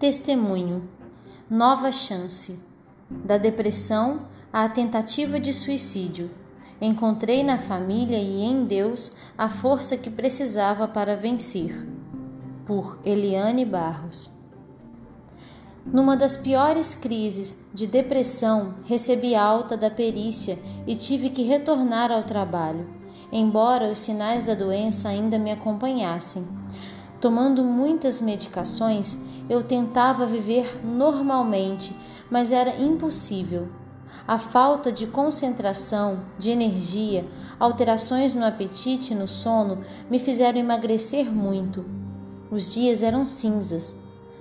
Testemunho. Nova chance. Da depressão à tentativa de suicídio. Encontrei na família e em Deus a força que precisava para vencer. Por Eliane Barros. Numa das piores crises de depressão, recebi alta da perícia e tive que retornar ao trabalho, embora os sinais da doença ainda me acompanhassem. Tomando muitas medicações, eu tentava viver normalmente, mas era impossível. A falta de concentração, de energia, alterações no apetite e no sono me fizeram emagrecer muito. Os dias eram cinzas.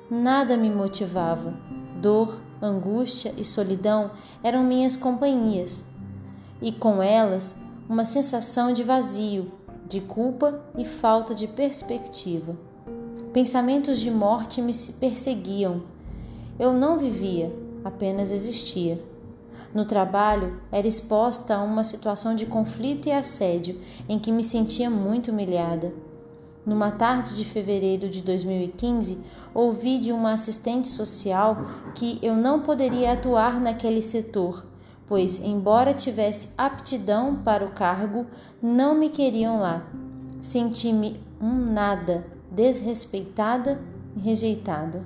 Nada me motivava. Dor, angústia e solidão eram minhas companhias. E com elas, uma sensação de vazio, de culpa e falta de perspectiva. Pensamentos de morte me perseguiam. Eu não vivia, apenas existia. No trabalho, era exposta a uma situação de conflito e assédio em que me sentia muito humilhada. Numa tarde de fevereiro de 2015, ouvi de uma assistente social que eu não poderia atuar naquele setor, pois, embora tivesse aptidão para o cargo, não me queriam lá. Senti-me um nada desrespeitada e rejeitada.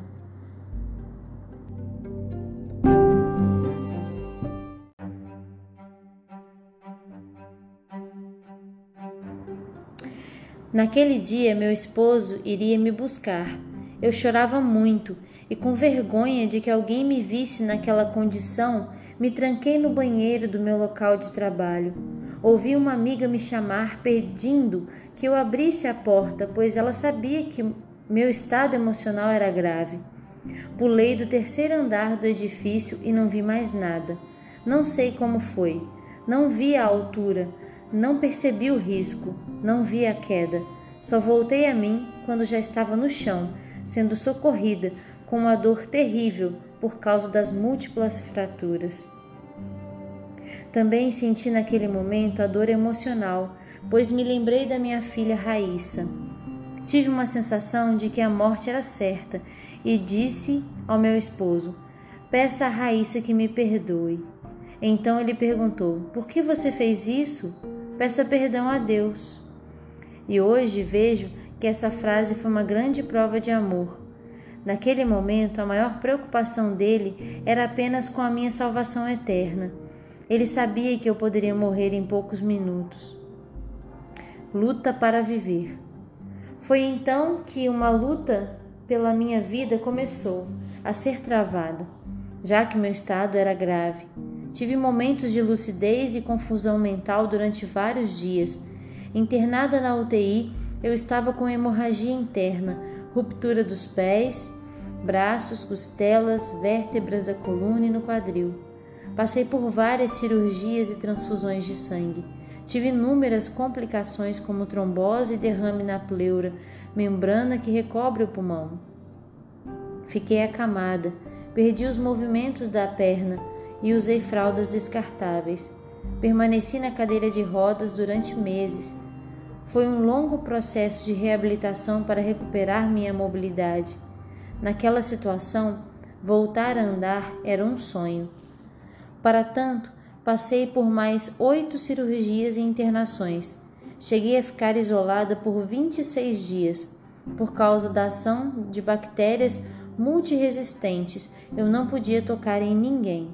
Naquele dia, meu esposo iria me buscar. Eu chorava muito e, com vergonha de que alguém me visse naquela condição, me tranquei no banheiro do meu local de trabalho. Ouvi uma amiga me chamar pedindo que eu abrisse a porta, pois ela sabia que meu estado emocional era grave. Pulei do terceiro andar do edifício e não vi mais nada. Não sei como foi. Não vi a altura, não percebi o risco, não vi a queda. Só voltei a mim quando já estava no chão, sendo socorrida com uma dor terrível por causa das múltiplas fraturas. Também senti naquele momento a dor emocional, pois me lembrei da minha filha Raíssa. Tive uma sensação de que a morte era certa e disse ao meu esposo: Peça a Raíssa que me perdoe. Então ele perguntou: Por que você fez isso? Peça perdão a Deus. E hoje vejo que essa frase foi uma grande prova de amor. Naquele momento, a maior preocupação dele era apenas com a minha salvação eterna. Ele sabia que eu poderia morrer em poucos minutos. Luta para viver. Foi então que uma luta pela minha vida começou a ser travada, já que meu estado era grave. Tive momentos de lucidez e confusão mental durante vários dias. Internada na UTI, eu estava com hemorragia interna, ruptura dos pés, braços, costelas, vértebras da coluna e no quadril. Passei por várias cirurgias e transfusões de sangue. Tive inúmeras complicações como trombose e derrame na pleura, membrana que recobre o pulmão. Fiquei acamada, perdi os movimentos da perna e usei fraldas descartáveis. Permaneci na cadeira de rodas durante meses. Foi um longo processo de reabilitação para recuperar minha mobilidade. Naquela situação, voltar a andar era um sonho. Para tanto, passei por mais oito cirurgias e internações. Cheguei a ficar isolada por 26 dias. Por causa da ação de bactérias multiresistentes, eu não podia tocar em ninguém.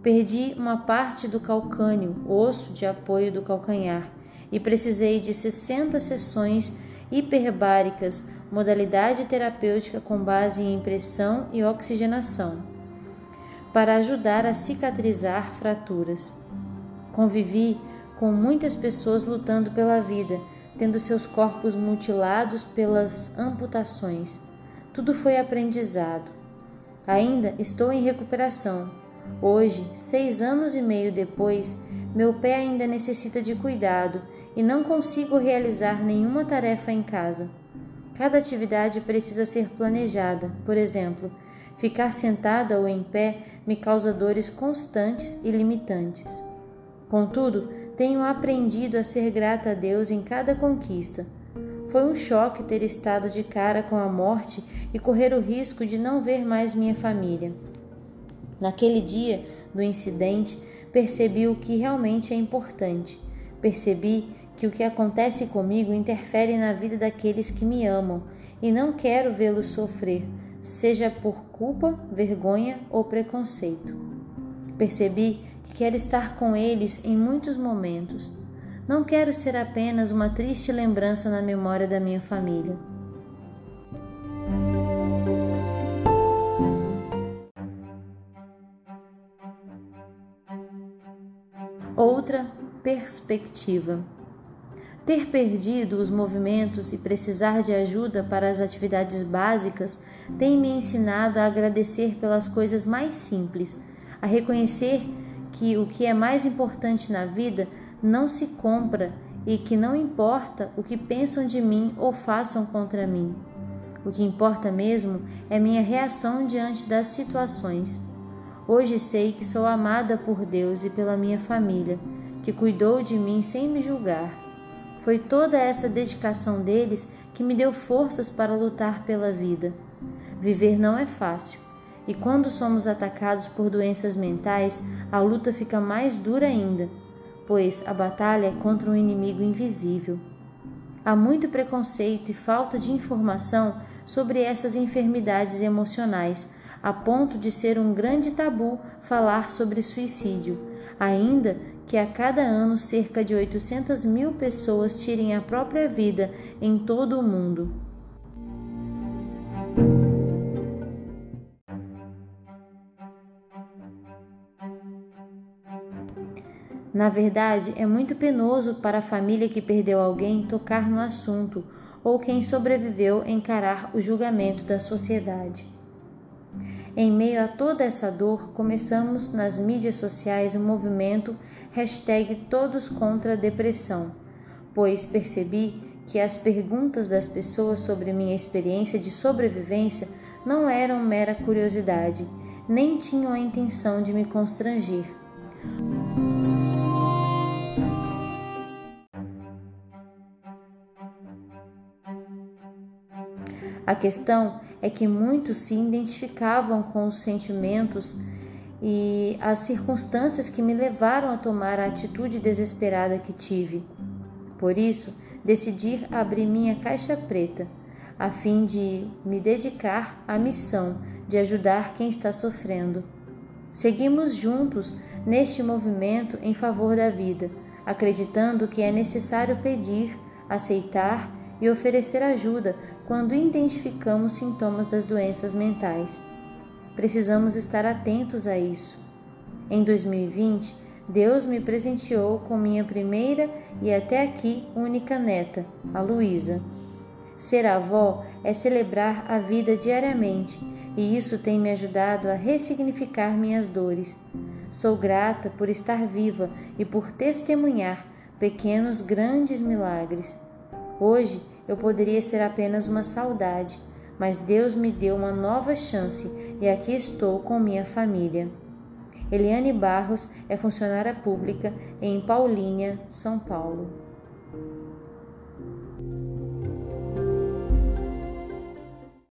Perdi uma parte do calcânio, osso de apoio do calcanhar, e precisei de 60 sessões hiperbáricas, modalidade terapêutica com base em pressão e oxigenação para ajudar a cicatrizar fraturas. Convivi com muitas pessoas lutando pela vida, tendo seus corpos mutilados pelas amputações. Tudo foi aprendizado. Ainda estou em recuperação. Hoje, seis anos e meio depois, meu pé ainda necessita de cuidado e não consigo realizar nenhuma tarefa em casa. Cada atividade precisa ser planejada. Por exemplo, Ficar sentada ou em pé me causa dores constantes e limitantes. Contudo, tenho aprendido a ser grata a Deus em cada conquista. Foi um choque ter estado de cara com a morte e correr o risco de não ver mais minha família. Naquele dia do incidente, percebi o que realmente é importante. Percebi que o que acontece comigo interfere na vida daqueles que me amam e não quero vê-los sofrer, seja por culpa, vergonha ou preconceito. Percebi que quero estar com eles em muitos momentos. Não quero ser apenas uma triste lembrança na memória da minha família. Outra perspectiva. Ter perdido os movimentos e precisar de ajuda para as atividades básicas tem me ensinado a agradecer pelas coisas mais simples, a reconhecer que o que é mais importante na vida não se compra e que não importa o que pensam de mim ou façam contra mim. O que importa mesmo é minha reação diante das situações. Hoje sei que sou amada por Deus e pela minha família, que cuidou de mim sem me julgar. Foi toda essa dedicação deles que me deu forças para lutar pela vida. Viver não é fácil, e quando somos atacados por doenças mentais, a luta fica mais dura ainda pois a batalha é contra um inimigo invisível. Há muito preconceito e falta de informação sobre essas enfermidades emocionais, a ponto de ser um grande tabu falar sobre suicídio, ainda que a cada ano cerca de 800 mil pessoas tirem a própria vida em todo o mundo. Na verdade, é muito penoso para a família que perdeu alguém tocar no assunto ou quem sobreviveu encarar o julgamento da sociedade. Em meio a toda essa dor, começamos nas mídias sociais o movimento hashtag Todos contra a Depressão, pois percebi que as perguntas das pessoas sobre minha experiência de sobrevivência não eram mera curiosidade, nem tinham a intenção de me constranger. A questão é que muitos se identificavam com os sentimentos e as circunstâncias que me levaram a tomar a atitude desesperada que tive. Por isso, decidi abrir minha caixa preta, a fim de me dedicar à missão de ajudar quem está sofrendo. Seguimos juntos neste movimento em favor da vida, acreditando que é necessário pedir, aceitar e oferecer ajuda quando identificamos sintomas das doenças mentais. Precisamos estar atentos a isso. Em 2020, Deus me presenteou com minha primeira e até aqui única neta, a Luísa. Ser avó é celebrar a vida diariamente e isso tem me ajudado a ressignificar minhas dores. Sou grata por estar viva e por testemunhar pequenos grandes milagres. Hoje eu poderia ser apenas uma saudade, mas Deus me deu uma nova chance e aqui estou com minha família. Eliane Barros é funcionária pública em Paulínia, São Paulo.